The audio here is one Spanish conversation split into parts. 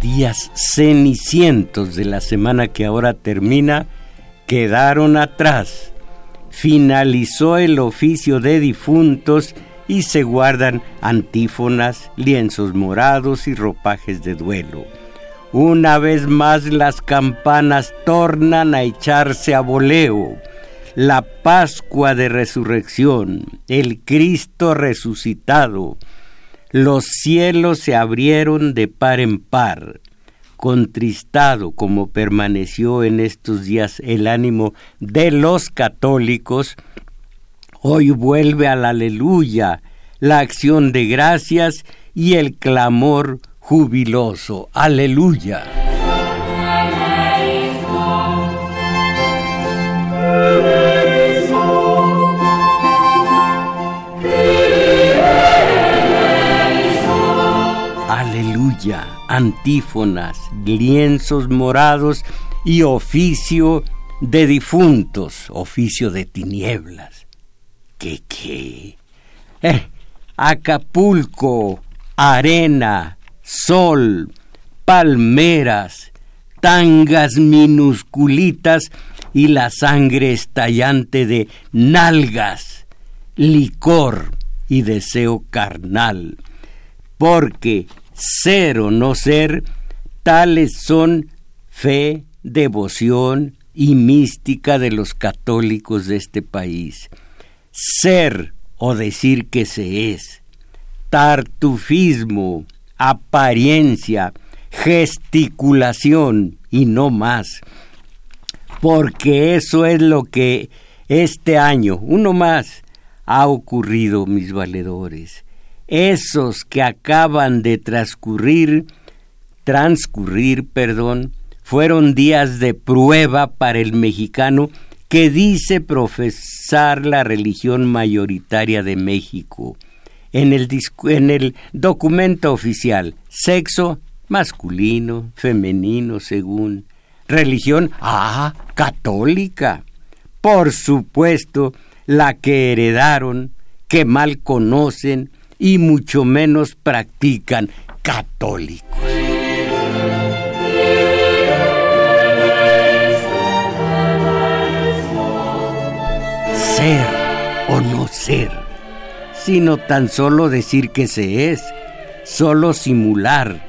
Días cenicientos de la semana que ahora termina quedaron atrás. Finalizó el oficio de difuntos y se guardan antífonas, lienzos morados y ropajes de duelo. Una vez más las campanas tornan a echarse a voleo. La Pascua de Resurrección, el Cristo resucitado, los cielos se abrieron de par en par. Contristado como permaneció en estos días el ánimo de los católicos, hoy vuelve al aleluya la acción de gracias y el clamor jubiloso. Aleluya. Antífonas, lienzos morados y oficio de difuntos, oficio de tinieblas. ¿Qué qué? Eh, Acapulco, arena, sol, palmeras, tangas minusculitas y la sangre estallante de nalgas, licor y deseo carnal. Porque ser o no ser, tales son fe, devoción y mística de los católicos de este país. Ser o decir que se es, tartufismo, apariencia, gesticulación y no más. Porque eso es lo que este año, uno más, ha ocurrido, mis valedores esos que acaban de transcurrir, transcurrir, perdón, fueron días de prueba para el mexicano que dice profesar la religión mayoritaria de México. En el, en el documento oficial, sexo masculino, femenino, según. Religión, ah, católica. Por supuesto, la que heredaron, que mal conocen, y mucho menos practican católicos. Ser o no ser, sino tan solo decir que se es, solo simular,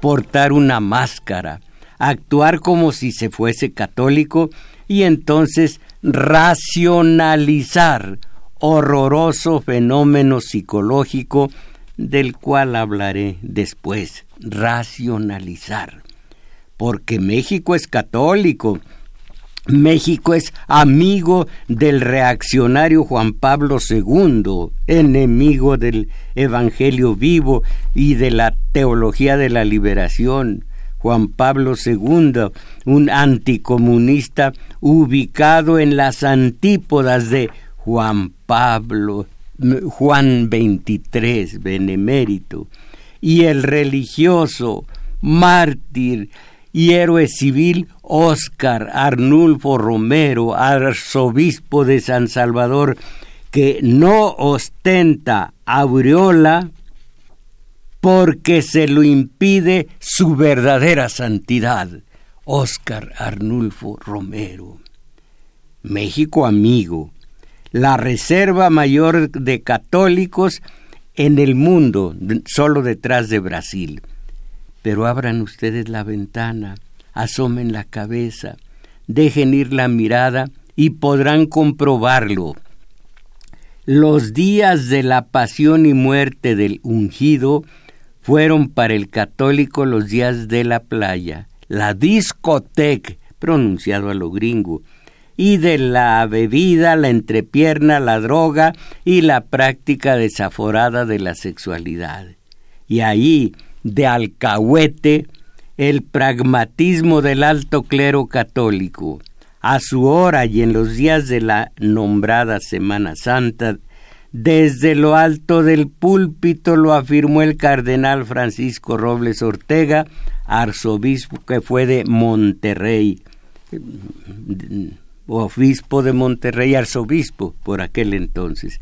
portar una máscara, actuar como si se fuese católico y entonces racionalizar horroroso fenómeno psicológico del cual hablaré después, racionalizar. Porque México es católico, México es amigo del reaccionario Juan Pablo II, enemigo del Evangelio vivo y de la teología de la liberación. Juan Pablo II, un anticomunista ubicado en las antípodas de Juan Pablo, Juan XXIII, benemérito, y el religioso, mártir y héroe civil Óscar Arnulfo Romero, arzobispo de San Salvador, que no ostenta aureola porque se lo impide su verdadera santidad. Óscar Arnulfo Romero. México amigo, la reserva mayor de católicos en el mundo, solo detrás de Brasil. Pero abran ustedes la ventana asomen la cabeza, dejen ir la mirada y podrán comprobarlo. Los días de la pasión y muerte del ungido fueron para el católico los días de la playa, la discoteca, pronunciado a lo gringo, y de la bebida, la entrepierna, la droga y la práctica desaforada de la sexualidad. Y ahí, de alcahuete, el pragmatismo del alto clero católico. A su hora y en los días de la nombrada Semana Santa, desde lo alto del púlpito lo afirmó el cardenal Francisco Robles Ortega, arzobispo que fue de Monterrey, obispo de Monterrey, arzobispo por aquel entonces.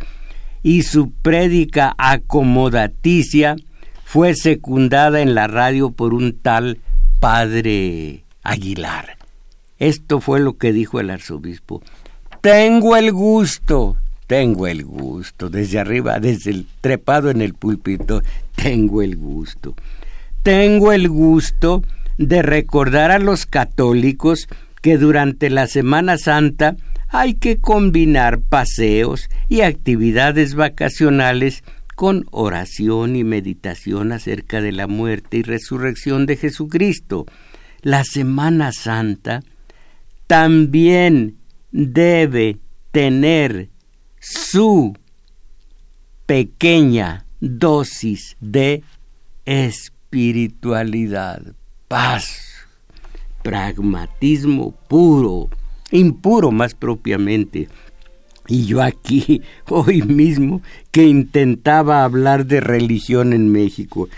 Y su prédica acomodaticia fue secundada en la radio por un tal padre Aguilar. Esto fue lo que dijo el arzobispo. Tengo el gusto, tengo el gusto, desde arriba, desde el trepado en el púlpito, tengo el gusto. Tengo el gusto de recordar a los católicos que durante la Semana Santa hay que combinar paseos y actividades vacacionales con oración y meditación acerca de la muerte y resurrección de Jesucristo. La Semana Santa también debe tener su pequeña dosis de espiritualidad, paz, pragmatismo puro, impuro más propiamente. Y yo aquí, hoy mismo, que intentaba hablar de religión en México,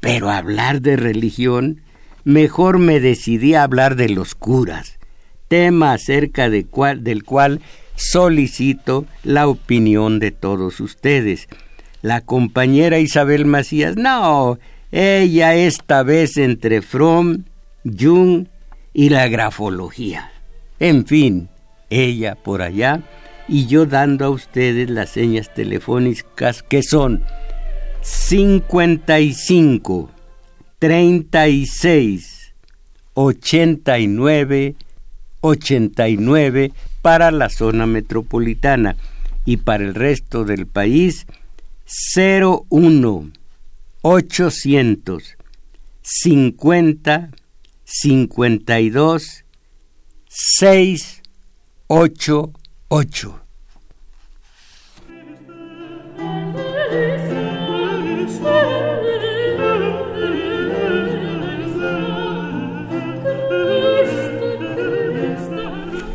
pero hablar de religión, mejor me decidí a hablar de los curas, tema acerca del cual solicito la opinión de todos ustedes. La compañera Isabel Macías, no, ella esta vez entre Fromm, Jung y la grafología. En fin, ella por allá y yo dando a ustedes las señas telefónicas que son 55 36 89 89 para la zona metropolitana y para el resto del país 01 800 50 52 6 8 8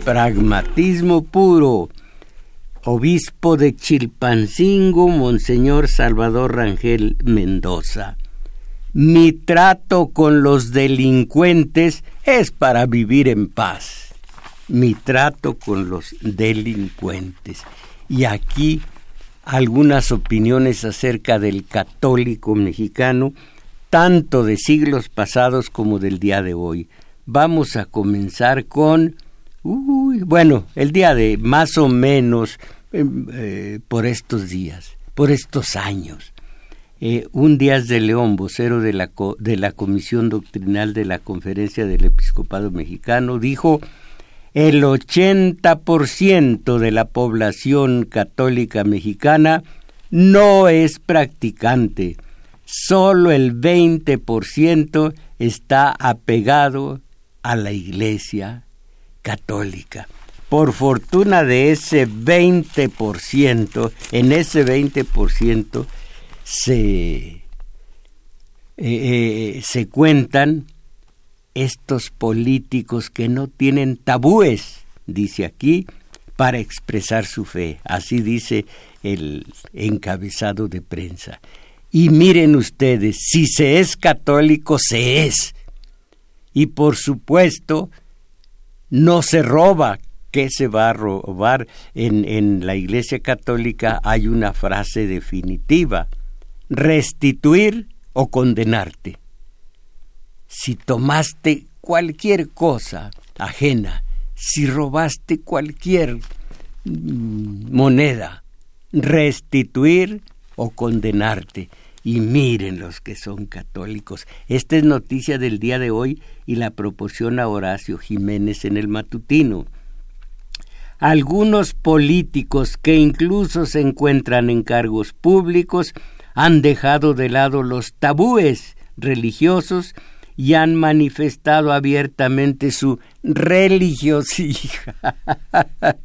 Pragmatismo puro. Obispo de Chilpancingo, Monseñor Salvador Rangel Mendoza. Mi trato con los delincuentes es para vivir en paz. Mi trato con los delincuentes. Y aquí algunas opiniones acerca del católico mexicano, tanto de siglos pasados como del día de hoy. Vamos a comenzar con, uy, bueno, el día de más o menos em, eh, por estos días, por estos años. Eh, un Díaz de León, vocero de la, de la Comisión Doctrinal de la Conferencia del Episcopado Mexicano, dijo, el 80% de la población católica mexicana no es practicante, solo el 20% está apegado a la Iglesia católica. Por fortuna de ese 20%, en ese 20%, se, eh, eh, se cuentan estos políticos que no tienen tabúes, dice aquí, para expresar su fe. Así dice el encabezado de prensa. Y miren ustedes, si se es católico, se es. Y por supuesto, no se roba. ¿Qué se va a robar? En, en la Iglesia Católica hay una frase definitiva restituir o condenarte. Si tomaste cualquier cosa ajena, si robaste cualquier mm, moneda, restituir o condenarte. y miren los que son católicos. Esta es noticia del día de hoy y la proporciona Horacio Jiménez en el matutino. Algunos políticos que incluso se encuentran en cargos públicos han dejado de lado los tabúes religiosos y han manifestado abiertamente su religiosidad.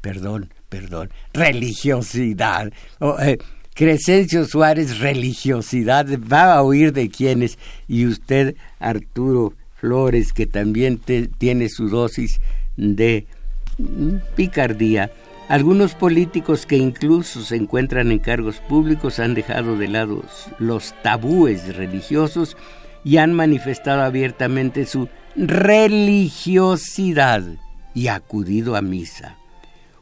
perdón, perdón, religiosidad. Eh, Crescencio Suárez, religiosidad, va a oír de quiénes. Y usted, Arturo Flores, que también tiene su dosis de mm, picardía. Algunos políticos que incluso se encuentran en cargos públicos han dejado de lado los tabúes religiosos y han manifestado abiertamente su religiosidad y acudido a misa.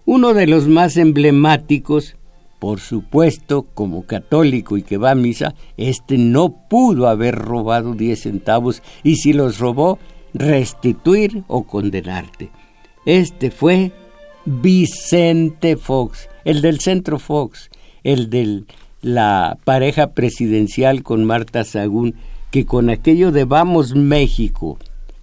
Uno de los más emblemáticos por supuesto, como católico y que va a misa, este no pudo haber robado diez centavos y si los robó, restituir o condenarte. Este fue Vicente Fox, el del Centro Fox, el de la pareja presidencial con Marta Sagún, que con aquello de Vamos México,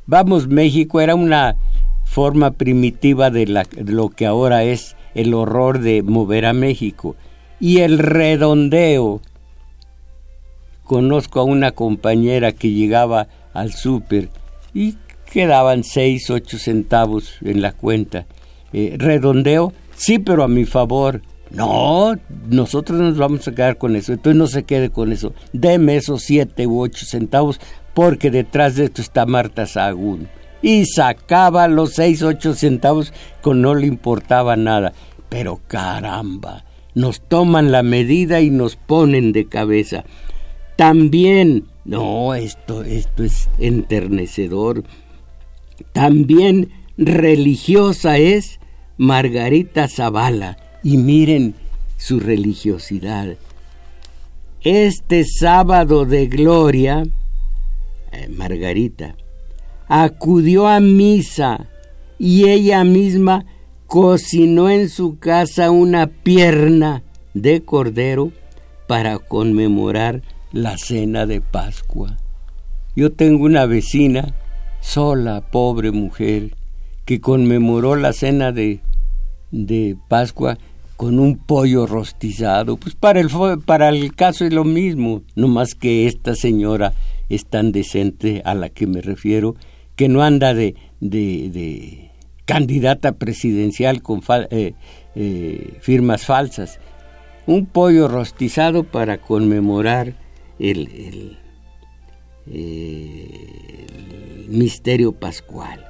Vamos México era una forma primitiva de, de lo que ahora es el horror de mover a México y el redondeo. Conozco a una compañera que llegaba al súper y quedaban seis, ocho centavos en la cuenta. Eh, redondeo, sí, pero a mi favor. No, nosotros nos vamos a quedar con eso. Entonces no se quede con eso. Deme esos siete u ocho centavos porque detrás de esto está Marta Sagún. Y sacaba los seis, ocho centavos con no le importaba nada. Pero caramba, nos toman la medida y nos ponen de cabeza. También, no, esto, esto es enternecedor. También religiosa es Margarita Zavala. Y miren su religiosidad. Este sábado de gloria, eh, Margarita, acudió a misa y ella misma cocinó en su casa una pierna de cordero para conmemorar la cena de Pascua. Yo tengo una vecina, sola, pobre mujer, que conmemoró la cena de, de Pascua con un pollo rostizado. Pues para el, para el caso es lo mismo, no más que esta señora es tan decente a la que me refiero, que no anda de, de, candidata presidencial con eh, eh, firmas falsas. Un pollo rostizado para conmemorar el, el misterio pascual.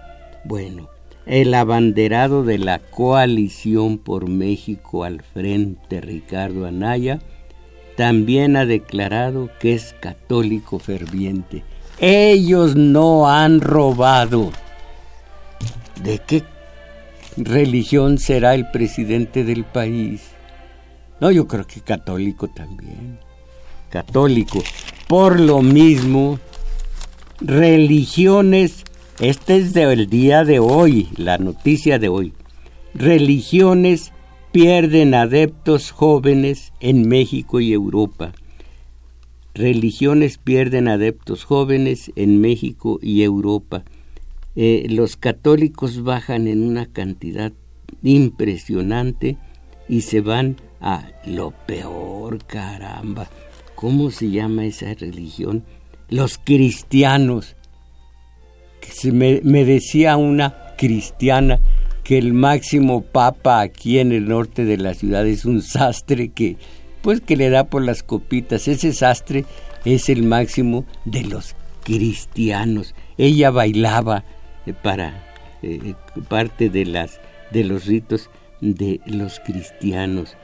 Bueno, el abanderado de la coalición por México al frente, Ricardo Anaya, también ha declarado que es católico ferviente. Ellos no han robado. ¿De qué religión será el presidente del país? No, yo creo que católico también. Católico. Por lo mismo, religiones, este es del día de hoy, la noticia de hoy. Religiones pierden adeptos jóvenes en México y Europa. Religiones pierden adeptos jóvenes en México y Europa. Eh, los católicos bajan en una cantidad impresionante y se van a lo peor, caramba. ¿Cómo se llama esa religión? Los cristianos. Me decía una cristiana que el máximo papa aquí en el norte de la ciudad es un sastre que pues que le da por las copitas. Ese sastre es el máximo de los cristianos. Ella bailaba eh, para eh, parte de las de los ritos de los cristianos.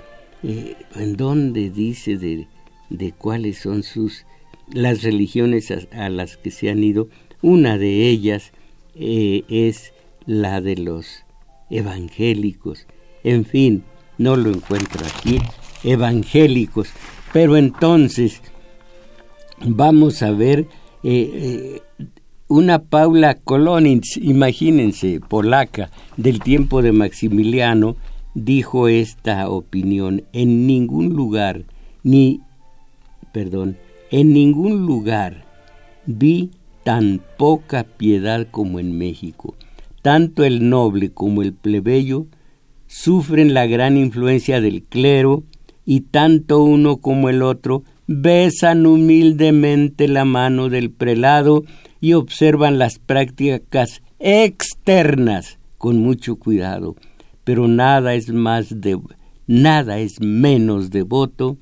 Eh, ¿En dónde dice de, de, cuáles son sus las religiones a, las que se han ido? Una de ellas es la de los evangélicos. En fin, no lo encuentro aquí. Evangélicos. Pero entonces vamos a ver una Paula Kolonins, imagínense, polaca, del tiempo de Maximiliano, dijo esta opinión, en ningún lugar, ni perdón, en ningún lugar vi tan poca piedad como en México. Tanto el noble como el plebeyo sufren la gran influencia del clero y tanto uno como el otro besan humildemente la mano del prelado y observan las prácticas externas con mucho cuidado, pero nada es más de nada es menos devoto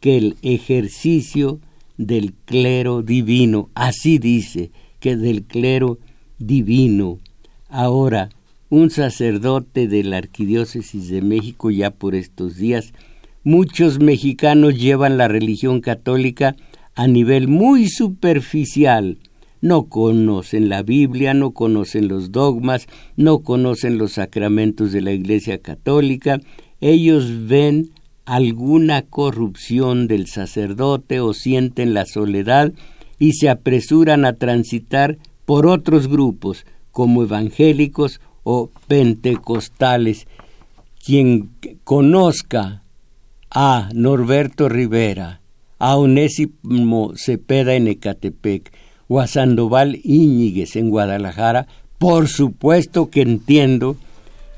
que el ejercicio del clero divino, así dice, que del clero divino. Ahora, un sacerdote de la Arquidiócesis de México ya por estos días, muchos mexicanos llevan la religión católica a nivel muy superficial. No conocen la Biblia, no conocen los dogmas, no conocen los sacramentos de la Iglesia católica. Ellos ven alguna corrupción del sacerdote o sienten la soledad y se apresuran a transitar por otros grupos como evangélicos o pentecostales. Quien conozca a Norberto Rivera, a Onésimo Cepeda en Ecatepec o a Sandoval Íñiguez en Guadalajara, por supuesto que entiendo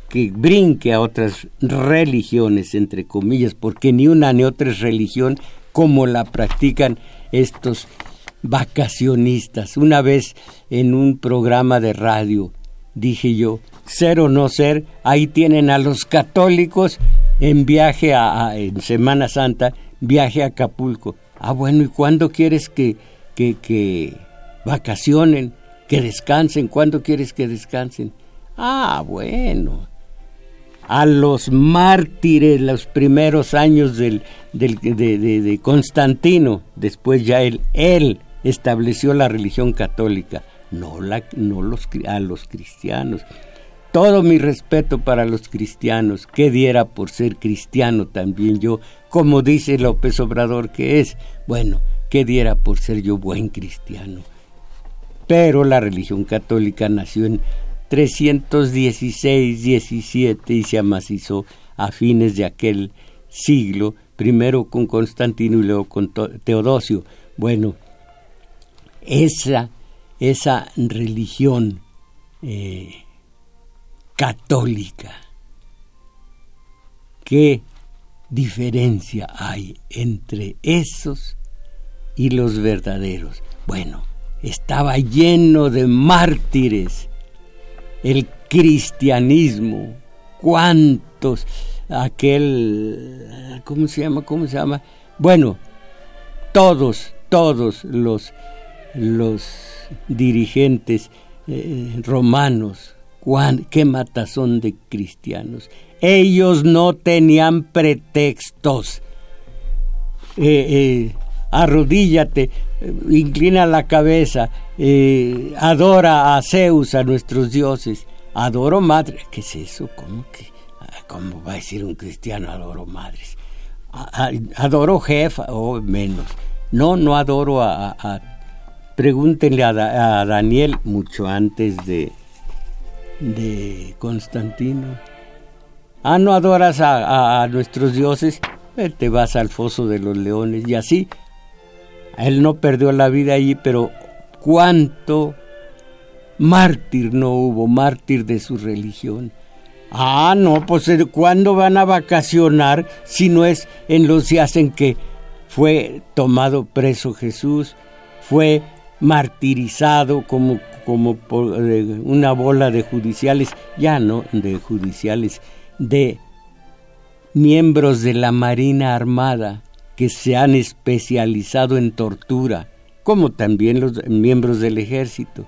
que brinque a otras religiones, entre comillas, porque ni una ni otra es religión como la practican estos vacacionistas. Una vez en un programa de radio dije yo, ser o no ser, ahí tienen a los católicos en viaje a, en Semana Santa, viaje a Acapulco. Ah, bueno, ¿y cuándo quieres que, que, que vacacionen, que descansen? ¿Cuándo quieres que descansen? Ah, bueno a los mártires los primeros años del, del de, Constantino. Después ya él, él estableció la religión católica, no, la, no los, a los cristianos. Todo mi respeto para los cristianos, que diera por ser cristiano también yo, como dice López Obrador que es, bueno, que diera por ser yo buen cristiano. Pero la religión católica nació en 316-17 y se amacizó a fines de aquel siglo, primero con Constantino y luego con Teodosio. Bueno, esa, esa religión eh, católica, ¿qué diferencia hay entre esos y los verdaderos? Bueno, estaba lleno de mártires el cristianismo, cuántos, aquel, ¿cómo se llama? ¿Cómo se llama? Bueno, todos, todos los, los dirigentes eh, romanos, qué matazón de cristianos. Ellos no tenían pretextos. Eh, eh, arrodíllate, inclina la cabeza, eh, adora a Zeus, a nuestros dioses, adoro madre. ¿Qué es eso? ¿Cómo que? ¿Cómo va a decir un cristiano adoro madres? adoro jefa o menos. No, no adoro a... pregúntenle a, Daniel mucho antes de, de Constantino. Ah, no adoras a, nuestros dioses, te vas al foso de los leones y así él no perdió la vida allí, pero cuánto mártir no hubo, mártir de su religión. Ah, no, pues eh, ¿cuándo van a vacacionar si no es en los días en que fue tomado preso Jesús, fue martirizado como, como eh, una bola de judiciales, ya no de judiciales, de miembros de la Marina Armada, que se han especializado en tortura, como también los miembros del ejército,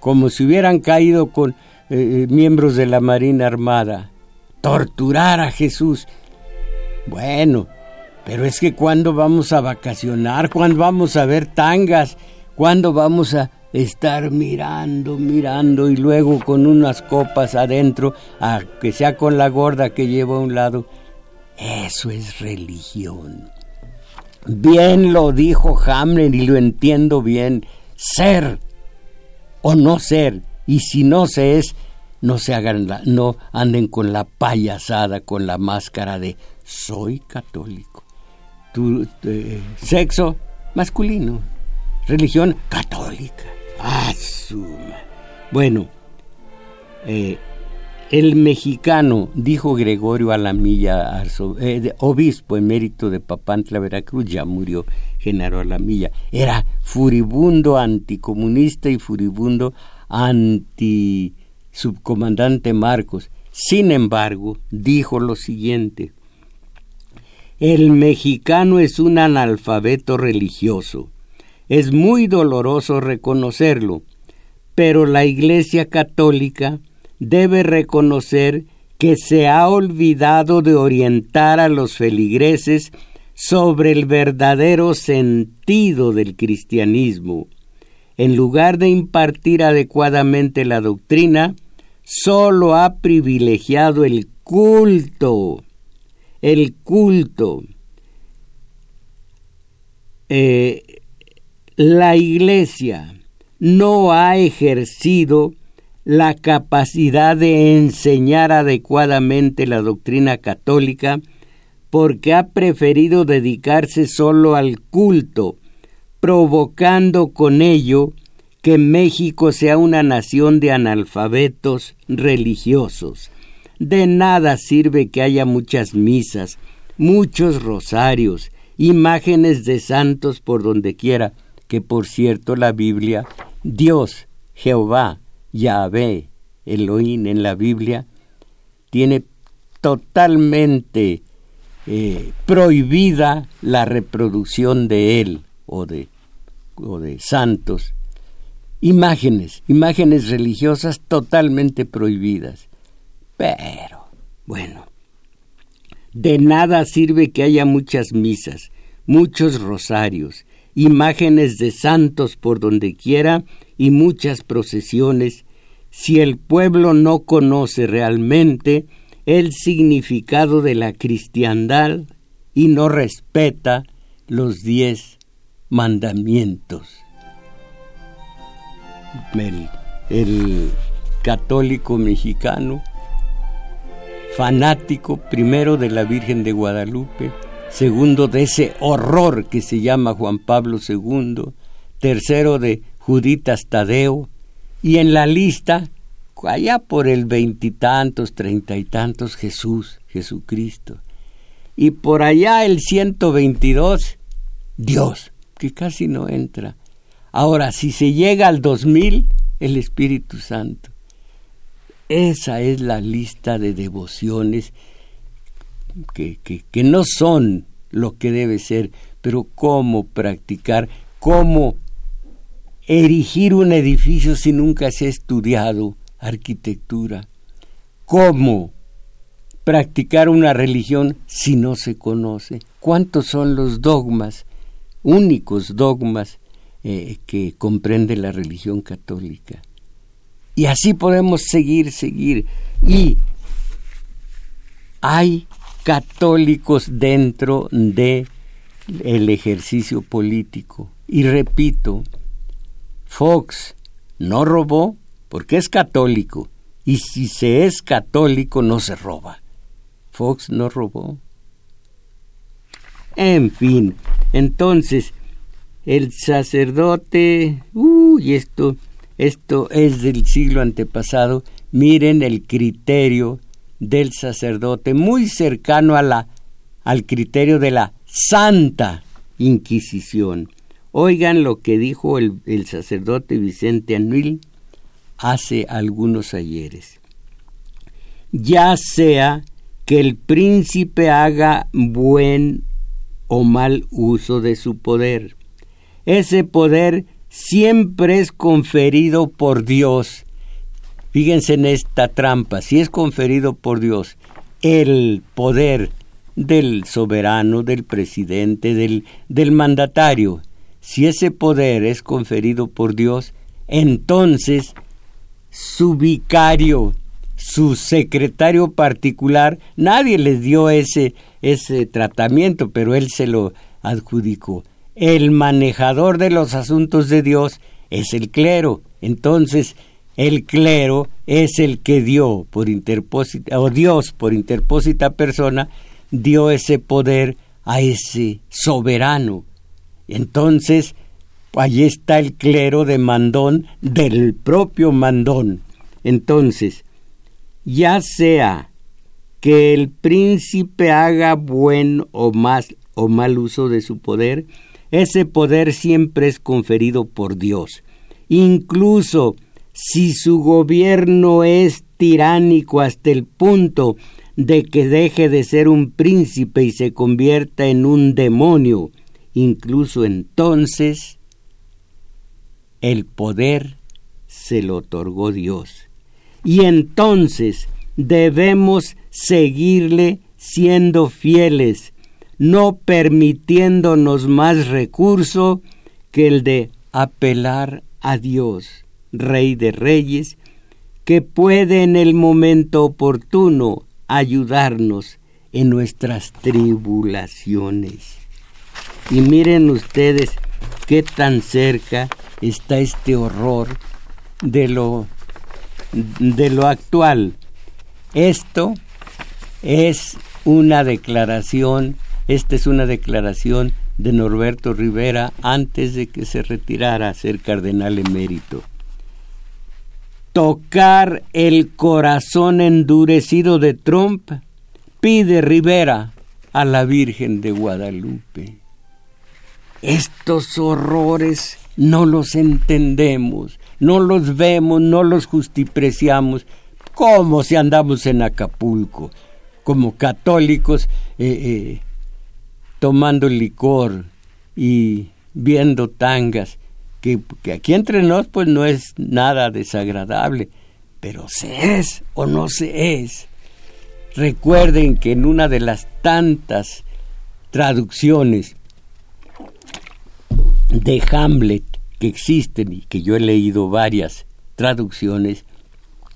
como si hubieran caído con eh, miembros de la Marina Armada. Torturar a Jesús. Bueno, pero es que cuando vamos a vacacionar, cuando vamos a ver tangas, cuando vamos a estar mirando, mirando y luego con unas copas adentro, a que sea con la gorda que lleva a un lado. Eso es religión. Bien lo dijo Hamlet y lo entiendo bien. Ser o no ser. Y si no se es, no se hagan no anden con la payasada, con la máscara de soy católico. sexo masculino, religión católica. Asuma. Bueno, eh, el mexicano, dijo Gregorio Alamilla, eh, obispo emérito de Papantla, Veracruz, ya murió Genaro Alamilla, era furibundo anticomunista y furibundo anti subcomandante Marcos. Sin embargo, dijo lo siguiente, el mexicano es un analfabeto religioso. Es muy doloroso reconocerlo, pero la Iglesia Católica debe reconocer que se ha olvidado de orientar a los feligreses sobre el verdadero sentido del cristianismo. En lugar de impartir adecuadamente la doctrina, sólo ha privilegiado el culto. El culto. Eh, la iglesia no ha ejercido la capacidad de enseñar adecuadamente la doctrina católica porque ha preferido dedicarse solo al culto, provocando con ello que México sea una nación de analfabetos religiosos. De nada sirve que haya muchas misas, muchos rosarios, imágenes de santos por donde quiera, que por cierto la Biblia, Dios, Jehová, Yahvé, Elohim en la Biblia, tiene totalmente eh, prohibida la reproducción de él o de, o de santos. Imágenes, imágenes religiosas totalmente prohibidas. Pero, bueno, de nada sirve que haya muchas misas, muchos rosarios, imágenes de santos por donde quiera y muchas procesiones si el pueblo no conoce realmente el significado de la cristiandad y no respeta los diez mandamientos. El, católico mexicano, fanático primero de la Virgen de Guadalupe, segundo de ese horror que se llama Juan Pablo II, tercero de Juditas Tadeo, y en la lista, allá por el veintitantos, treinta y tantos, Jesús, Jesucristo. Y por allá el ciento veintidós, Dios, que casi no entra. Ahora, si se llega al dos mil, el Espíritu Santo. Esa es la lista de devociones que, que, que no son lo que debe ser, pero cómo practicar, cómo erigir un edificio si nunca se ha estudiado arquitectura? ¿Cómo practicar una religión si no se conoce? ¿Cuántos son los dogmas, únicos dogmas eh, que comprende la religión católica? Y así podemos seguir, seguir. Y hay católicos dentro de el ejercicio político. Y repito, Fox no robó porque es católico y si se es católico no se roba. Fox no robó. En fin, entonces el sacerdote, uy, esto, esto es del siglo antepasado. Miren el criterio del sacerdote, muy cercano a la, al criterio de la Santa Inquisición. Oigan lo que dijo el, sacerdote Vicente Anuil hace algunos ayeres. Ya sea que el príncipe haga buen o mal uso de su poder. Ese poder siempre es conferido por Dios. Fíjense en esta trampa, si es conferido por Dios, el poder del soberano, del presidente, del, del mandatario, si ese poder es conferido por Dios, entonces su vicario, su secretario particular, nadie les dio ese, ese tratamiento, pero él se lo adjudicó. El manejador de los asuntos de Dios es el clero. Entonces, el clero es el que dio por interpósita, o Dios por interpósita persona, dio ese poder a ese soberano. Entonces, allí está el clero de Mandón del propio Mandón. Entonces, ya sea que el príncipe haga buen o, más, o mal uso de su poder, ese poder siempre es conferido por Dios. Incluso si su gobierno es tiránico hasta el punto de que deje de ser un príncipe y se convierta en un demonio, incluso entonces el poder se lo otorgó Dios. Y entonces debemos seguirle siendo fieles, no permitiéndonos más recurso que el de apelar a Dios, Rey de Reyes, que puede en el momento oportuno ayudarnos en nuestras tribulaciones. Y miren ustedes qué tan cerca está este horror de lo de lo actual. Esto es una declaración, esta es una declaración de Norberto Rivera antes de que se retirara a ser cardenal emérito. Tocar el corazón endurecido de Trump, pide Rivera a la Virgen de Guadalupe. Estos horrores no los entendemos, no los vemos, no los justipreciamos, como si andamos en Acapulco, como católicos eh, eh, tomando licor y viendo tangas, que, que, aquí entre nos pues no es nada desagradable, pero se es o no se es. Recuerden que en una de las tantas traducciones de Hamlet que existen y que yo he leído varias traducciones,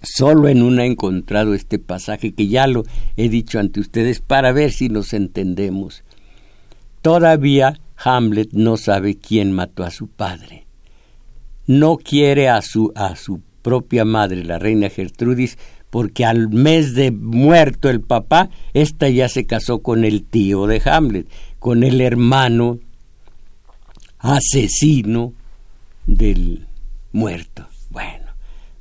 solo en una he encontrado este pasaje que ya lo he dicho ante ustedes para ver si nos entendemos. Todavía Hamlet no sabe quién mató a su padre. No quiere a su, a su propia madre, la reina Gertrudis, porque al mes de muerto el papá, ésta ya se casó con el tío de Hamlet, con el hermano asesino del muerto. Bueno,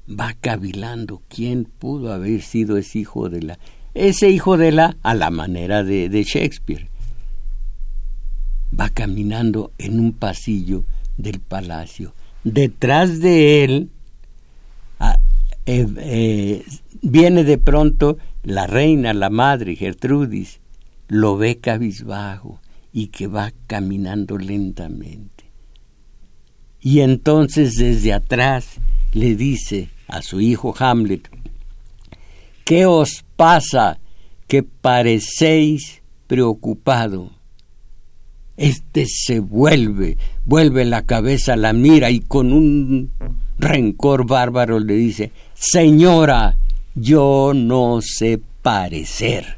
va cavilando quién pudo haber sido ese hijo de la... Ese hijo de la a la manera de, de Shakespeare va caminando en un pasillo del palacio. Detrás de él eh, eh, viene de pronto la reina, la madre, Gertrudis, lo ve cabizbajo y que va caminando lentamente. Y entonces desde atrás le dice a su hijo Hamlet, ¿qué os pasa que parecéis preocupado? este se vuelve, vuelve la cabeza, la mira y con un rencor bárbaro le dice, Señora, yo no sé parecer.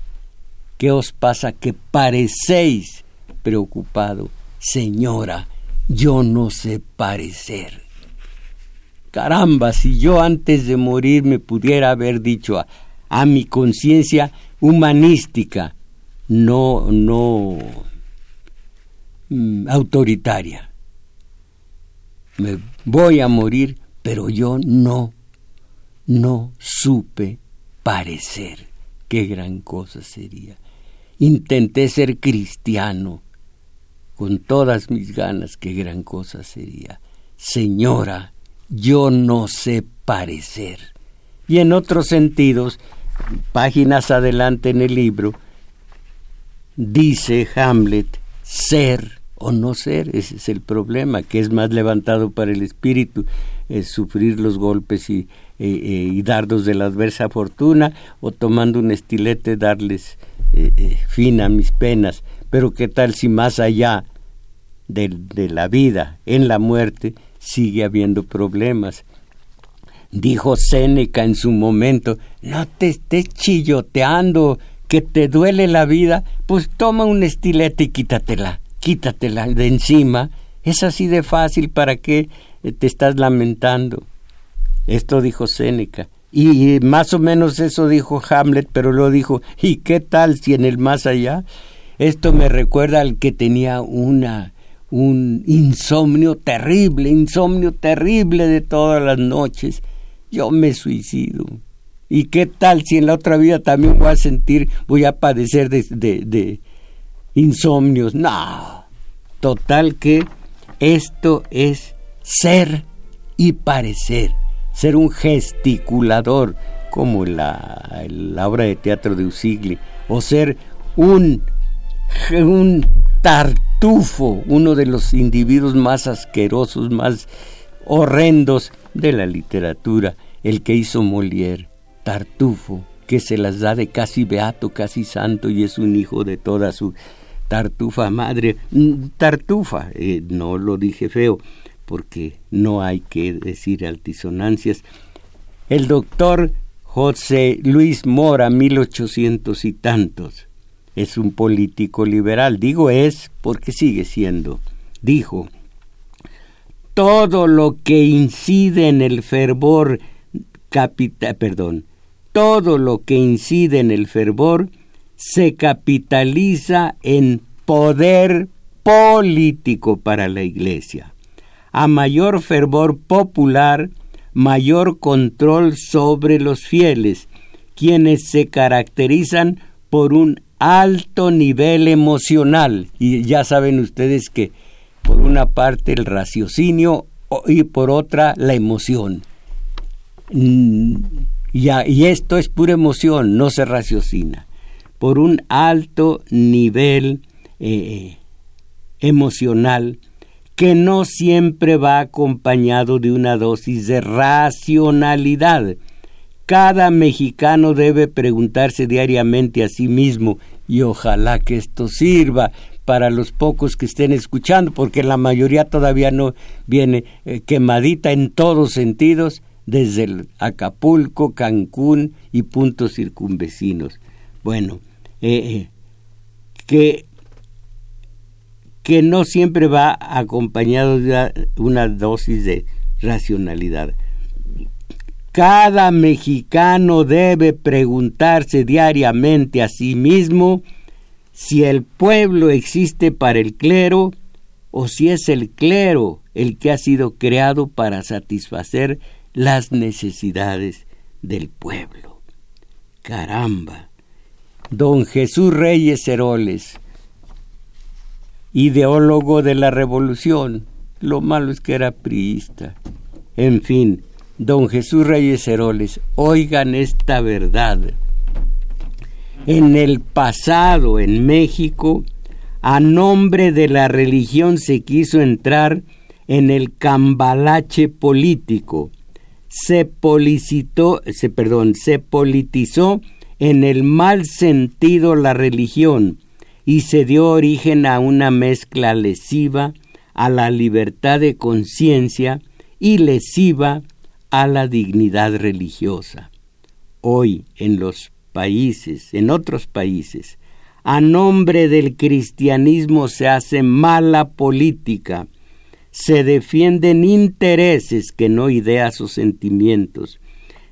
¿Qué os pasa que parecéis preocupado? Señora, yo no sé parecer. Caramba, si yo antes de morir me pudiera haber dicho a, a mi conciencia humanística, no, no, Mm, autoritaria. Me voy a morir, pero yo no, no supe parecer. Qué gran cosa sería. Intenté ser cristiano con todas mis ganas, qué gran cosa sería. Señora, yo no sé parecer. Y en otros sentidos, páginas adelante en el libro, dice Hamlet, ser o no ser, ese es el problema, que es más levantado para el espíritu, es sufrir los golpes y, eh, eh, dardos de la adversa fortuna, o tomando un estilete darles eh, fin a mis penas. Pero qué tal si más allá de, de la vida, en la muerte, sigue habiendo problemas. Dijo Séneca en su momento, no te estés chilloteando, que te duele la vida, pues toma un estilete y quítatela quítatela de encima. Es así de fácil, ¿para qué te estás lamentando? Esto dijo Séneca. Y más o menos eso dijo Hamlet, pero lo dijo, ¿y qué tal si en el más allá? Esto me recuerda al que tenía una un insomnio terrible, insomnio terrible de todas las noches. Yo me suicido. ¿Y qué tal si en la otra vida también voy a sentir, voy a padecer de, insomnios? No. Total que esto es ser y parecer, ser un gesticulador, como la, la obra de teatro de Usigli, o ser un, un tartufo, uno de los individuos más asquerosos, más horrendos de la literatura, el que hizo Molière, Tartufo, que se las da de casi beato, casi santo y es un hijo de toda su tartufa madre. Mm, tartufa, eh, no lo dije feo, porque no hay que decir altisonancias. El doctor José Luis Mora, mil ochocientos y tantos, es un político liberal. Digo es porque sigue siendo. Dijo, todo lo que incide en el fervor capita, perdón, todo lo que incide en el fervor se capitaliza en poder político para la Iglesia. A mayor fervor popular, mayor control sobre los fieles, quienes se caracterizan por un alto nivel emocional. Y ya saben ustedes que por una parte el raciocinio y por otra la emoción. Mm, y esto es pura emoción, no se raciocina. Por un alto nivel eh, emocional que no siempre va acompañado de una dosis de racionalidad. Cada mexicano debe preguntarse diariamente a sí mismo, y ojalá que esto sirva para los pocos que estén escuchando, porque la mayoría todavía no viene eh, quemadita en todos sentidos, desde el Acapulco, Cancún y puntos circunvecinos. Bueno, eh, eh, que, que no siempre va acompañado de una dosis de racionalidad. Cada mexicano debe preguntarse diariamente a sí mismo si el pueblo existe para el clero o si es el clero el que ha sido creado para satisfacer las necesidades del pueblo. Caramba. Don Jesús Reyes Heroles, ideólogo de la revolución, lo malo es que era priista. En fin, don Jesús Reyes Heroles, oigan esta verdad. En el pasado en México, a nombre de la religión se quiso entrar en el cambalache político. Se policitó, se, perdón, se politizó en el mal sentido la religión y se dio origen a una mezcla lesiva a la libertad de conciencia y lesiva a la dignidad religiosa. Hoy en los países, en otros países, a nombre del cristianismo se hace mala política, se defienden intereses que no ideas o sentimientos,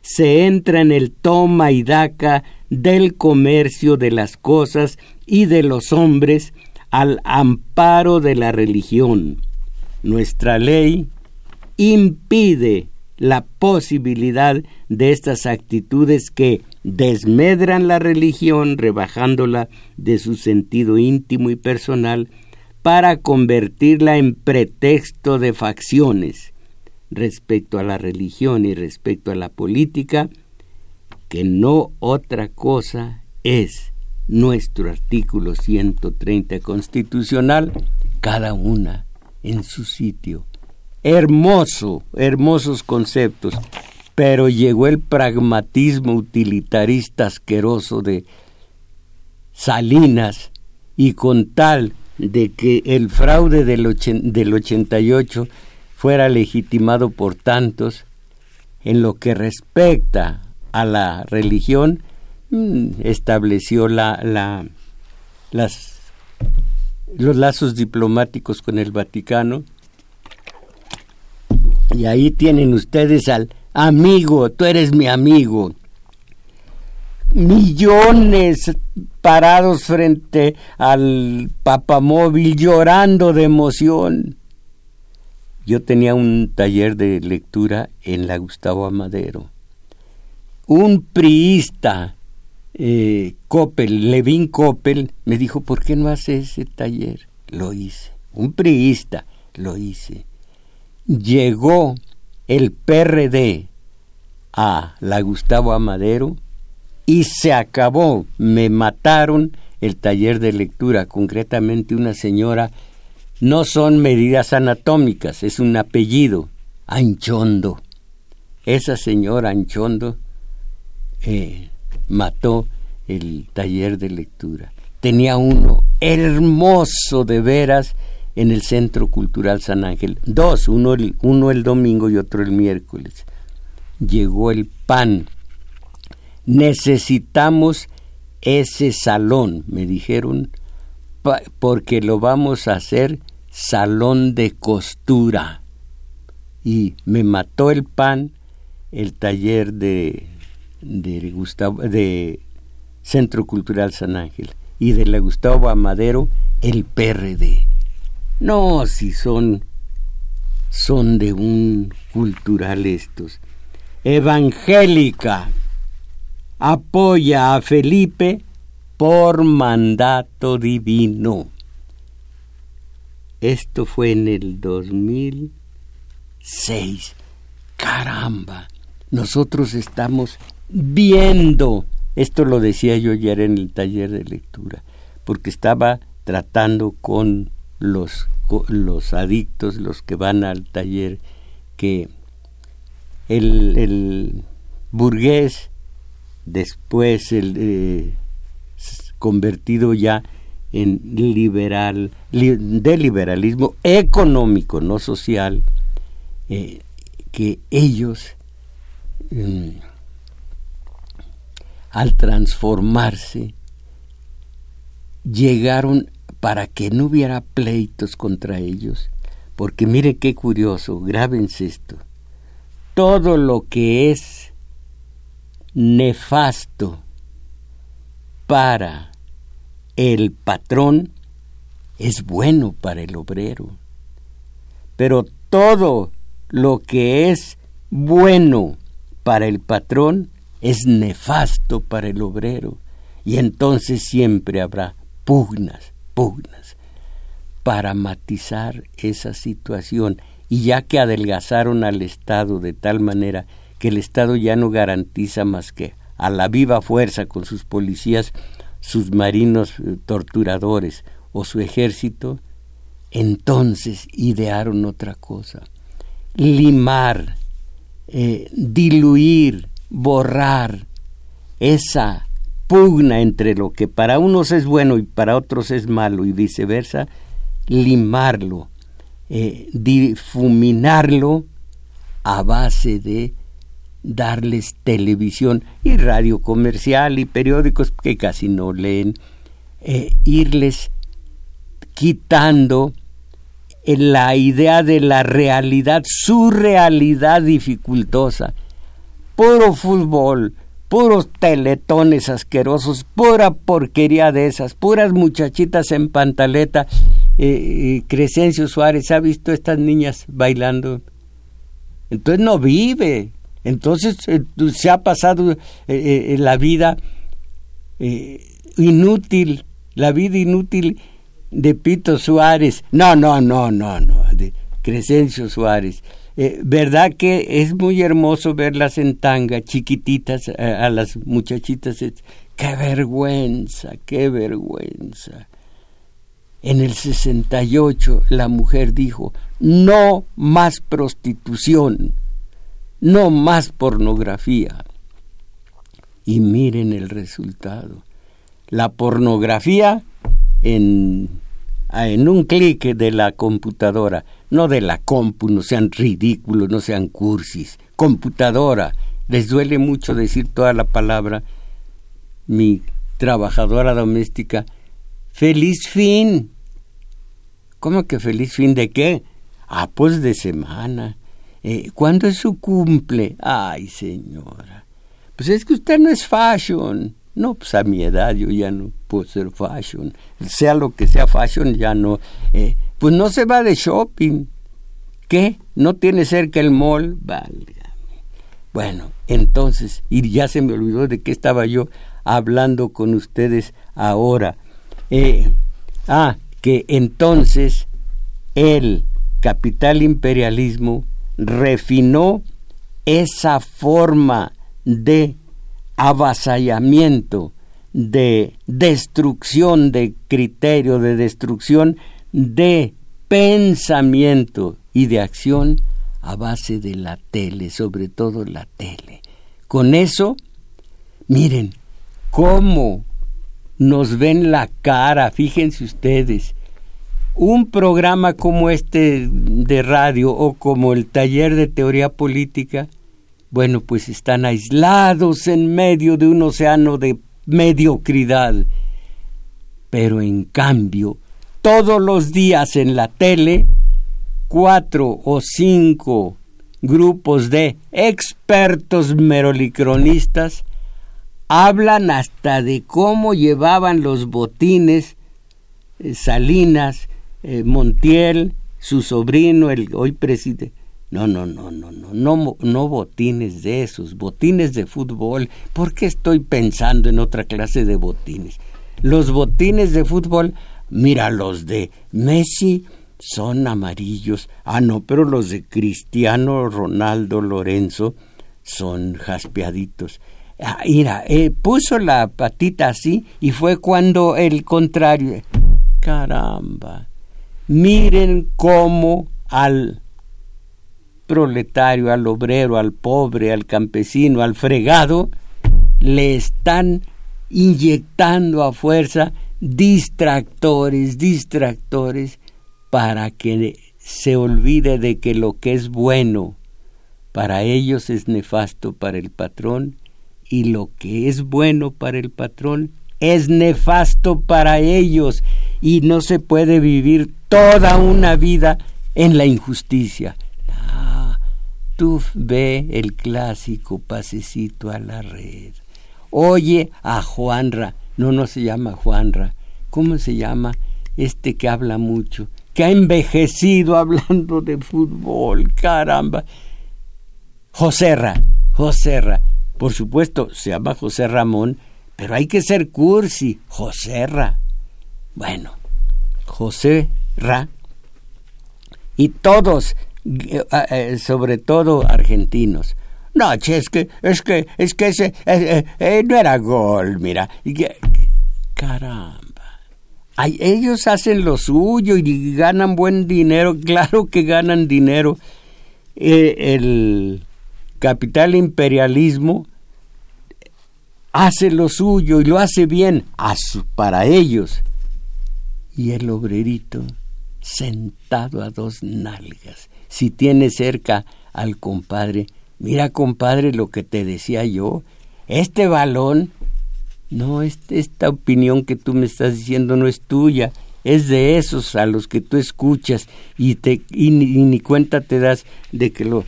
se entra en el toma y daca del comercio de las cosas y de los hombres al amparo de la religión. Nuestra ley impide la posibilidad de estas actitudes que desmedran la religión, rebajándola de su sentido íntimo y personal, para convertirla en pretexto de facciones respecto a la religión y respecto a la política, que no otra cosa es nuestro artículo 130 constitucional, cada una en su sitio hermoso, hermosos conceptos, pero llegó el pragmatismo utilitarista asqueroso de Salinas y con tal de que el fraude del, del 88 fuera legitimado por tantos, en lo que respecta a la religión, mm, estableció la, la, las, los lazos diplomáticos con el Vaticano, y ahí tienen ustedes al amigo, tú eres mi amigo. millones parados frente al papamóvil llorando de emoción. Yo tenía un taller de lectura en la Gustavo Amadero. Un priista, eh, Coppel, Levin Coppel, me dijo, ¿por qué no hace ese taller? Lo hice. Un priista, lo hice. Llegó el PRD a la Gustavo Amadero y se acabó. Me mataron el taller de lectura, concretamente una señora, no son medidas anatómicas, es un apellido, Anchondo. Esa señora Anchondo eh, mató el taller de lectura. Tenía uno hermoso de veras en el Centro Cultural San Ángel. Dos, uno el, uno el domingo y otro el miércoles. Llegó el pan necesitamos ese salón, me dijeron, porque lo vamos a hacer salón de costura. Y me mató el pan el taller de, de, Gustavo, de Centro Cultural San Ángel y de la Gustavo Amadero el PRD. No, si son son de un cultural estos. Evangélica, apoya a Felipe por mandato divino. Esto fue en el 2006. Caramba, nosotros estamos viendo, esto lo decía yo ayer en el taller de lectura, porque estaba tratando con los, los adictos, los que van al taller, que el, burgués después el, eh, convertido ya en liberal, de liberalismo económico, no social, eh, que ellos, mm, al transformarse, llegaron para que no hubiera pleitos contra ellos, porque mire qué curioso, grábense esto, todo lo que es nefasto para el patrón es bueno para el obrero. Pero todo lo que es bueno para el patrón es nefasto para el obrero. Y entonces siempre habrá pugnas, para matizar esa situación. Y ya que adelgazaron al Estado de tal manera que el Estado ya no garantiza más que a la viva fuerza con sus policías, sus marinos eh, torturadores o su ejército, entonces idearon otra cosa, limar, eh, diluir, borrar esa pugna entre lo que para unos es bueno y para otros es malo y viceversa, limarlo, eh, difuminarlo a base de darles televisión y radio comercial y periódicos que casi no leen, eh, irles quitando la idea de la realidad, su realidad dificultosa. Puro fútbol, puros teletones asquerosos, pura porquería de esas, puras muchachitas en pantaleta. Eh, Crescencio Suárez ha visto estas niñas bailando. Entonces no vive, entonces eh, se ha pasado eh, eh, la vida inútil, la vida inútil de Pito Suárez. No, no, no, no, no, de Crescencio Suárez. ¿Verdad que es muy hermoso verlas en tanga, chiquititas, a las muchachitas? ¡Qué vergüenza, qué vergüenza! En el 68 la mujer dijo, no más prostitución no más pornografía. Y miren el resultado. La pornografía en, en un clic de la computadora, no de la compu, no sean ridículos, no sean cursis, computadora. Les duele mucho decir toda la palabra. Mi trabajadora doméstica, feliz fin. ¿Cómo que feliz fin de qué? Ah, pues de semana. Eh, ¿Cuándo es su cumple? Ay, señora. Pues es que usted no es fashion. No, pues a mi edad yo ya no puedo ser fashion. Sea lo que sea fashion, ya no. Eh, pues no se va de shopping. ¿Qué? ¿No tiene cerca el mall? Bueno, entonces, y ya se me olvidó de qué estaba yo hablando con ustedes ahora. Eh, ah, que entonces el capital imperialismo refinó esa forma de avasallamiento, de destrucción de criterio, de destrucción de pensamiento y de acción a base de la tele, sobre todo la tele. Con eso, miren, cómo nos ven la cara, fíjense ustedes. Un programa como este de radio o como el taller de teoría política, bueno, pues están aislados en medio de un océano de mediocridad. Pero en cambio, todos los días en la tele, cuatro o cinco grupos de expertos merolicronistas hablan hasta de cómo llevaban los botines eh, Salinas, eh, Montiel, su sobrino, el hoy presidente. No, no, no, no, no, no, no botines de esos, botines de fútbol. ¿Por qué estoy pensando en otra clase de botines? Los botines de fútbol, mira, los de Messi son amarillos. Ah, no, pero los de Cristiano Ronaldo Lorenzo son jaspeaditos. Ah, mira, eh, puso la patita así y fue cuando el contrario. Caramba. Miren cómo al proletario, al obrero, al pobre, al campesino, al fregado, le están inyectando a fuerza distractores, distractores, para que se olvide de que lo que es bueno para ellos es nefasto para el patrón y lo que es bueno para el patrón es nefasto para ellos y no se puede vivir toda una vida en la injusticia. Ve el clásico pasecito a la red. Oye a Juanra, no, no se llama Juanra, ¿cómo se llama? Este que habla mucho, que ha envejecido hablando de fútbol, caramba. Joserra, Joserra, por supuesto, se llama José Ramón, pero hay que ser cursi, Joserra. Bueno, José Ra y todos, sobre todo argentinos. No, che, es que, es que, es que eh, no era gol, mira. Caramba. ellos hacen lo suyo y ganan buen dinero, claro que ganan dinero. el capital imperialismo hace lo suyo y lo hace bien para ellos. Y el obrerito sentado a dos nalgas. Si tiene cerca al compadre, mira compadre lo que te decía yo, este balón, no, este, esta opinión que tú me estás diciendo no es tuya, es de esos a los que tú escuchas y, te, y ni cuenta te das de que lo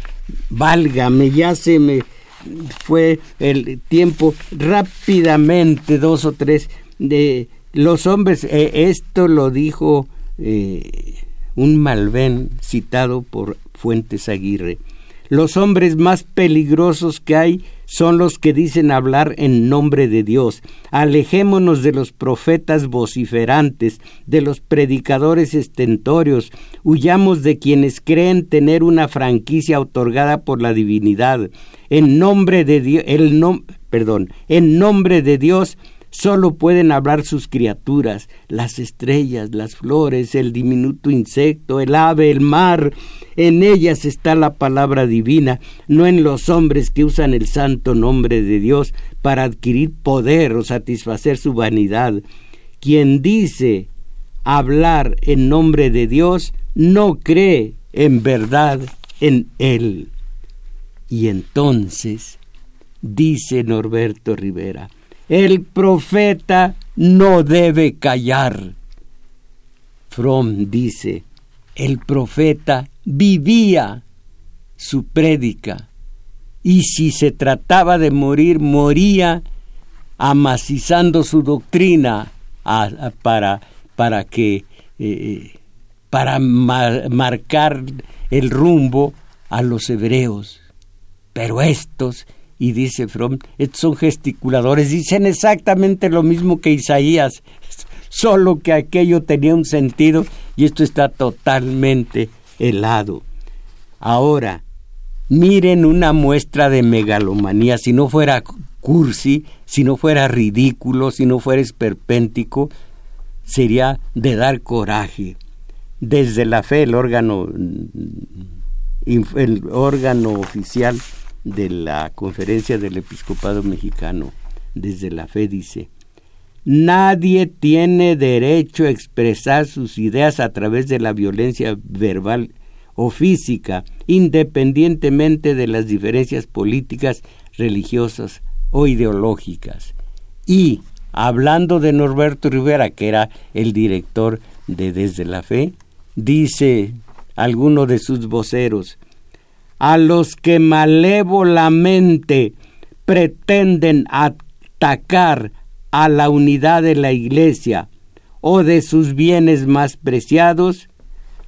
válgame, ya se me fue el tiempo. Rápidamente, dos o tres, de los hombres, eh, esto lo dijo eh, un Malvén citado por Fuentes Aguirre, los hombres más peligrosos que hay son los que dicen hablar en nombre de Dios. Alejémonos de los profetas vociferantes, de los predicadores estentorios, huyamos de quienes creen tener una franquicia otorgada por la divinidad. En nombre de Dios, el no, perdón, en nombre de Dios Solo pueden hablar sus criaturas, las estrellas, las flores, el diminuto insecto, el ave, el mar. En ellas está la palabra divina, no en los hombres que usan el santo nombre de Dios para adquirir poder o satisfacer su vanidad. Quien dice hablar en nombre de Dios no cree en verdad en Él. Y entonces, dice Norberto Rivera, el profeta no debe callar. Fromm dice, el profeta vivía su prédica y si se trataba de morir, moría amacizando su doctrina para, para que eh, para marcar el rumbo a los hebreos. Pero estos, y dice Fromm, estos son gesticuladores, dicen exactamente lo mismo que Isaías, solo que aquello tenía un sentido y esto está totalmente helado. Ahora, miren una muestra de megalomanía, si no fuera cursi, si no fuera ridículo, si no fuera esperpéntico, sería de dar coraje. Desde la fe, el órgano, el órgano oficial de la Conferencia del Episcopado Mexicano, desde la fe dice, Nadie tiene derecho a expresar sus ideas a través de la violencia verbal o física, independientemente de las diferencias políticas, religiosas o ideológicas. Y, hablando de Norberto Rivera, que era el director de Desde la Fe, dice alguno de sus voceros, a los que malévolamente pretenden atacar a la unidad de la Iglesia o de sus bienes más preciados,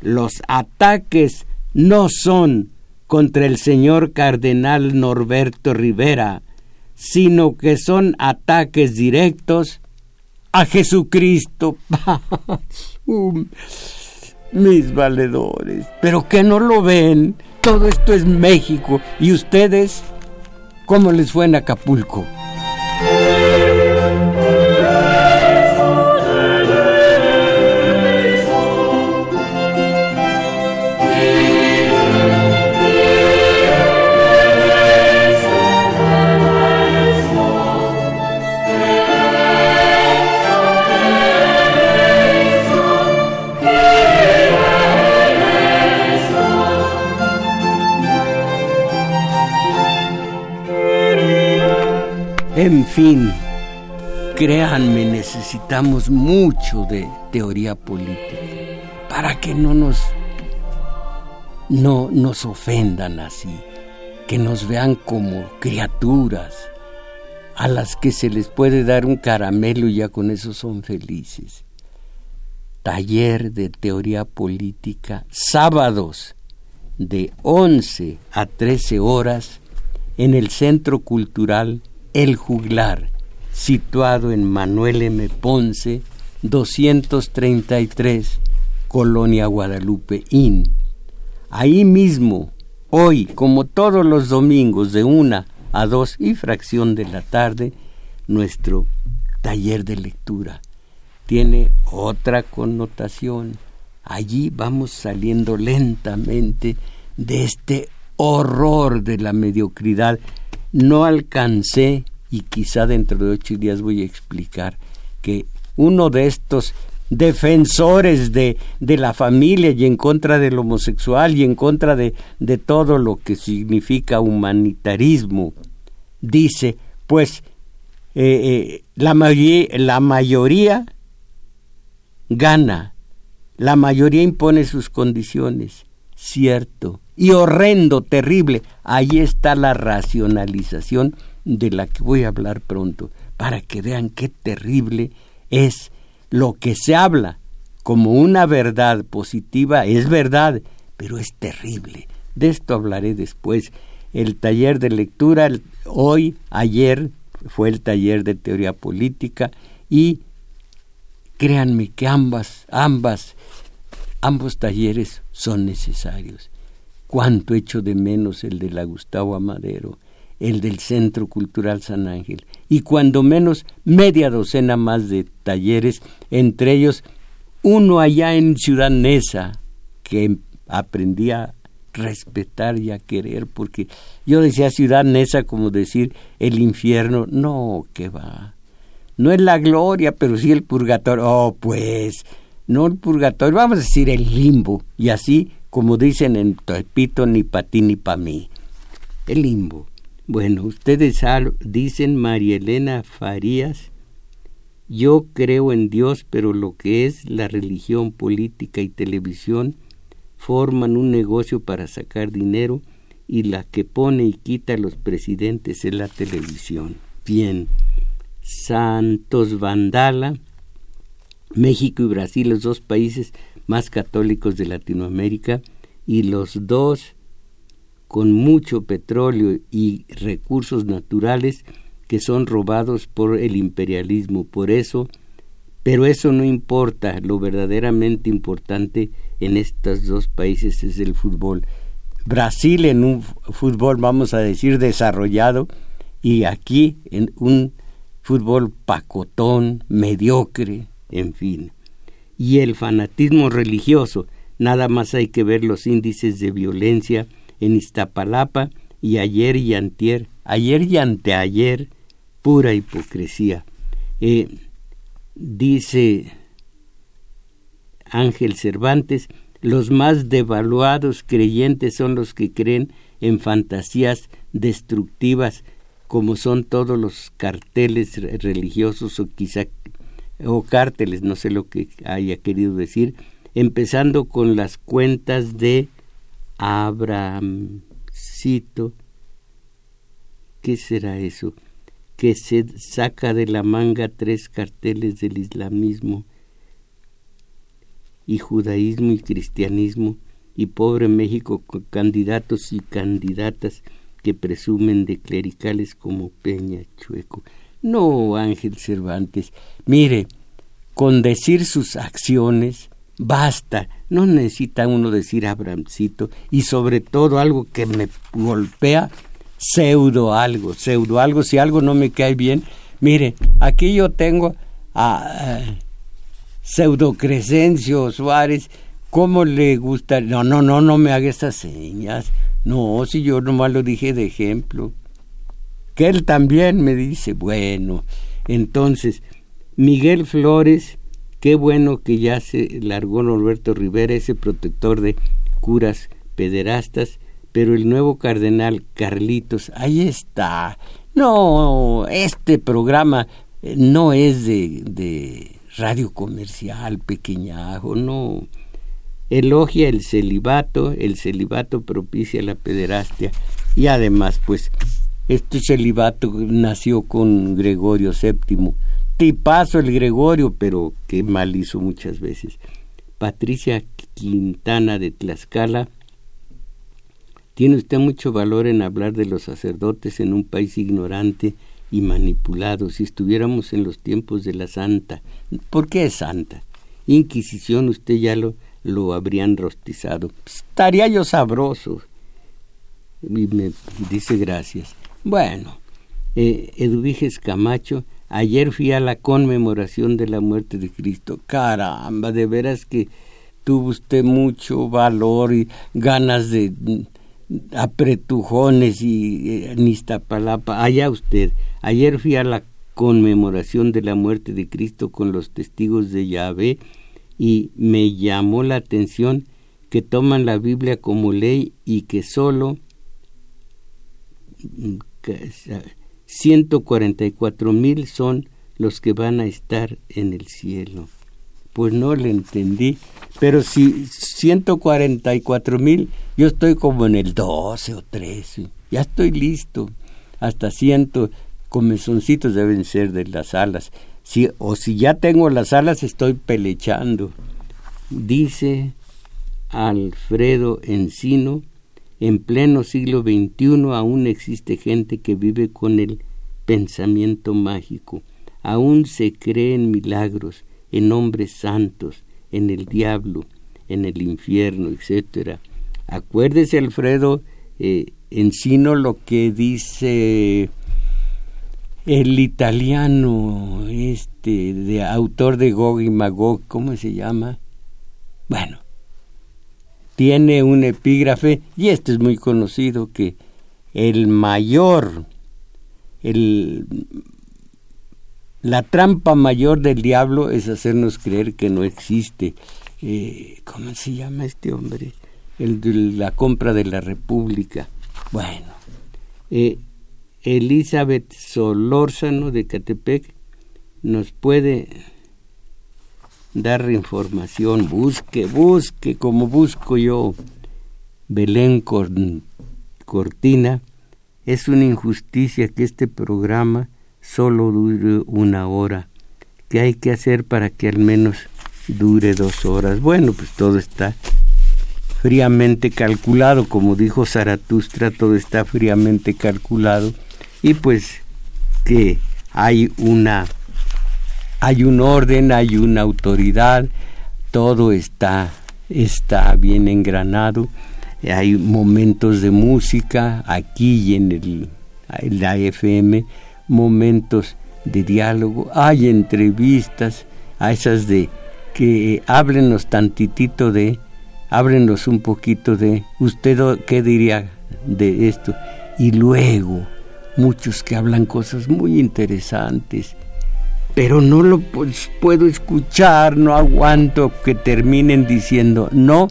los ataques no son contra el señor cardenal Norberto Rivera, sino que son ataques directos a Jesucristo. Mis valedores, pero que no lo ven, todo esto es México. Y ustedes, ¿cómo les fue en Acapulco? En fin, créanme, necesitamos mucho de teoría política para que no nos no nos ofendan así, que nos vean como criaturas a las que se les puede dar un caramelo y ya con eso son felices. Taller de teoría política, sábados de 11 a 13 horas en el Centro Cultural el Juglar, situado en Manuel M. Ponce, 233, Colonia Guadalupe Inn. Ahí mismo, hoy, como todos los domingos, de una a dos y fracción de la tarde, nuestro taller de lectura tiene otra connotación. Allí vamos saliendo lentamente de este horror de la mediocridad no alcancé, y quizá dentro de ocho días voy a explicar, que uno de estos defensores de, de la familia y en contra del homosexual y en contra de, de todo lo que significa humanitarismo, dice, pues eh, eh, la, la mayoría gana, la mayoría impone sus condiciones, cierto, y horrendo, terrible. Ahí está la racionalización de la que voy a hablar pronto, para que vean qué terrible es lo que se habla como una verdad positiva, es verdad, pero es terrible. De esto hablaré después. El taller de lectura, hoy, ayer, fue el taller de teoría política y créanme que ambas, ambas, ambos talleres son necesarios cuánto echo de menos el de la Gustavo Amadero, el del Centro Cultural San Ángel, y cuando menos media docena más de talleres, entre ellos uno allá en Ciudad Neza, que aprendí a respetar y a querer, porque yo decía Ciudad Neza como decir el infierno, no, que va. No es la gloria, pero sí el purgatorio. Oh, pues, no el purgatorio, vamos a decir el limbo, y así como dicen en Tepito, ni para ti ni para mí. El limbo. Bueno, ustedes dicen María Elena Farías, yo creo en Dios, pero lo que es la religión, política y televisión forman un negocio para sacar dinero y la que pone y quita a los presidentes es la televisión. Bien, Santos Vandala, México y Brasil, los dos países más católicos de Latinoamérica, y los dos con mucho petróleo y recursos naturales que son robados por el imperialismo. Por eso, pero eso no importa, lo verdaderamente importante en estos dos países es el fútbol. Brasil en un fútbol, vamos a decir, desarrollado, y aquí en un fútbol pacotón, mediocre, en fin. Y el fanatismo religioso, nada más hay que ver los índices de violencia en Iztapalapa y ayer y antier, ayer y anteayer, pura hipocresía. Eh, dice Ángel Cervantes, los más devaluados creyentes son los que creen en fantasías destructivas como son todos los carteles religiosos o quizá o cárteles, no sé lo que haya querido decir, empezando con las cuentas de Abrahamcito. ¿Qué será eso? Que se saca de la manga tres carteles del islamismo y judaísmo y cristianismo y pobre México con candidatos y candidatas que presumen de clericales como Peña Chueco. No, Ángel Cervantes, mire, con decir sus acciones basta, no necesita uno decir Abramcito y sobre todo algo que me golpea, pseudo algo, pseudo algo, si algo no me cae bien, mire, aquí yo tengo a, pseudo Crescencio Suárez, ¿cómo le gusta? No, no, no, no me haga esas señas. No, si yo nomás lo dije de ejemplo. Que él también me dice, bueno, entonces, Miguel Flores, qué bueno que ya se largó Norberto Rivera, ese protector de curas pederastas, pero el nuevo cardenal Carlitos, ahí está. No, este programa eh, no es de, de radio comercial, pequeñajo, no. Elogia el celibato, el celibato propicia la pederastia y además, pues, este celibato nació con Gregorio VII. Tipazo el Gregorio, pero qué mal hizo muchas veces. Patricia Quintana de Tlaxcala. Tiene usted mucho valor en hablar de los sacerdotes en un país ignorante y manipulado. Si estuviéramos en los tiempos de la Santa, ¿por qué es Santa? Inquisición, usted ya lo, lo habrían rostizado. Estaría yo sabroso. Y me dice gracias. Bueno, eh, Eduviges Camacho, ayer fui a la conmemoración de la muerte de Cristo. Caramba, de veras que tuvo usted mucho valor y ganas de mm, apretujones y eh, Nistapalapa. Allá usted. Ayer fui a la conmemoración de la muerte de Cristo con los testigos de Yahvé y me llamó la atención que toman la Biblia como ley y que solo 144 mil son los que van a estar en el cielo. Pues no le entendí, pero si 144 mil, yo estoy como en el 12 o 13, ya estoy listo, hasta ciento comezoncitos deben ser de las alas si, o si ya tengo las alas estoy pelechando. Dice Alfredo Encino, en pleno siglo XXI aún existe gente que vive con el pensamiento mágico, aún se cree en milagros, en hombres santos, en el diablo, en el infierno, etc. Acuérdese, Alfredo eh, Encino, lo que dice el italiano este de autor de Gog y Magog, ¿cómo se llama? Bueno, tiene un epígrafe y este es muy conocido que el mayor el la trampa mayor del diablo es hacernos creer que no existe. Eh, ¿Cómo se llama este hombre? El de la compra de la República. Bueno, eh, Elizabeth Solórzano de Catepec nos puede dar información. Busque, busque, como busco yo. Belén Cortina. Es una injusticia que este programa solo dure una hora. ¿Qué hay que hacer para que al menos dure dos horas? Bueno, pues todo está fríamente calculado, como dijo Zaratustra, todo está fríamente calculado y pues que hay una hay un orden, hay una autoridad, todo está está bien engranado, hay momentos de música aquí y en el en la FM, momentos de diálogo, hay entrevistas, a esas de que háblenos tantitito de, háblenos un poquito de, usted qué diría de esto, y luego muchos que hablan cosas muy interesantes, pero no lo puedo escuchar, no aguanto que terminen diciendo no,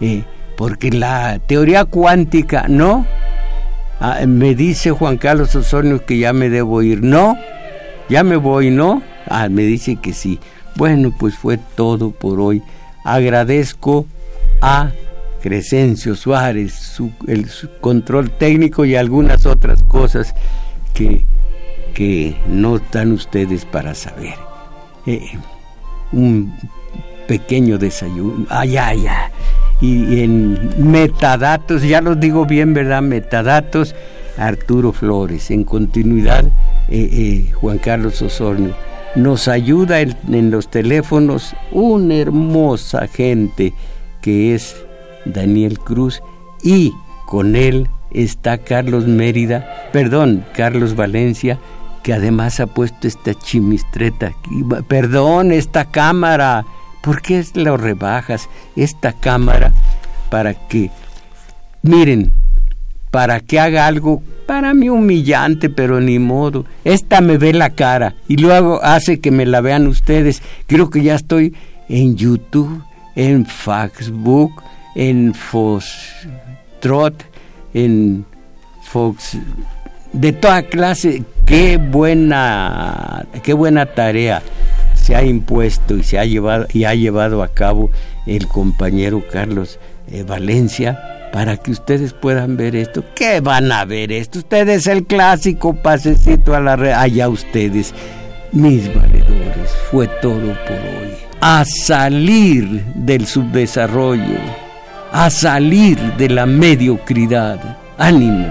eh, porque la teoría cuántica, no, ah, me dice Juan Carlos Osorio que ya me debo ir, no, ya me voy, ¿no? Ah, me dice que sí. Bueno, pues fue todo por hoy. Agradezco a Crescencio Suárez, su, el control técnico y algunas otras cosas que, que no están ustedes para saber. Eh, un pequeño desayuno. Ay, ay, ay. Y, en metadatos, ya los digo bien, ¿verdad? Metadatos, Arturo Flores. En continuidad, eh, eh, Juan Carlos Osornio. Nos ayuda en los teléfonos una hermosa gente que es Daniel Cruz y con él está Carlos Mérida, perdón, Carlos Valencia, que además ha puesto esta chimistreta, perdón, esta cámara, ¿por qué lo rebajas? Esta cámara para que, miren, para que haga algo para mí humillante, pero ni modo. Esta me ve la cara y luego hace que me la vean ustedes. Creo que ya estoy en YouTube, en Facebook, en Foxtrot, en Fox, de toda clase. Qué buena, qué buena tarea se ha impuesto y se ha llevado y ha llevado a cabo el compañero Carlos eh, Valencia para que ustedes puedan ver esto. ¿Qué van a ver esto? Ustedes el clásico pasecito a la red. Allá ustedes, mis valedores, fue todo por hoy. A salir del subdesarrollo a salir de la mediocridad. Ánimo.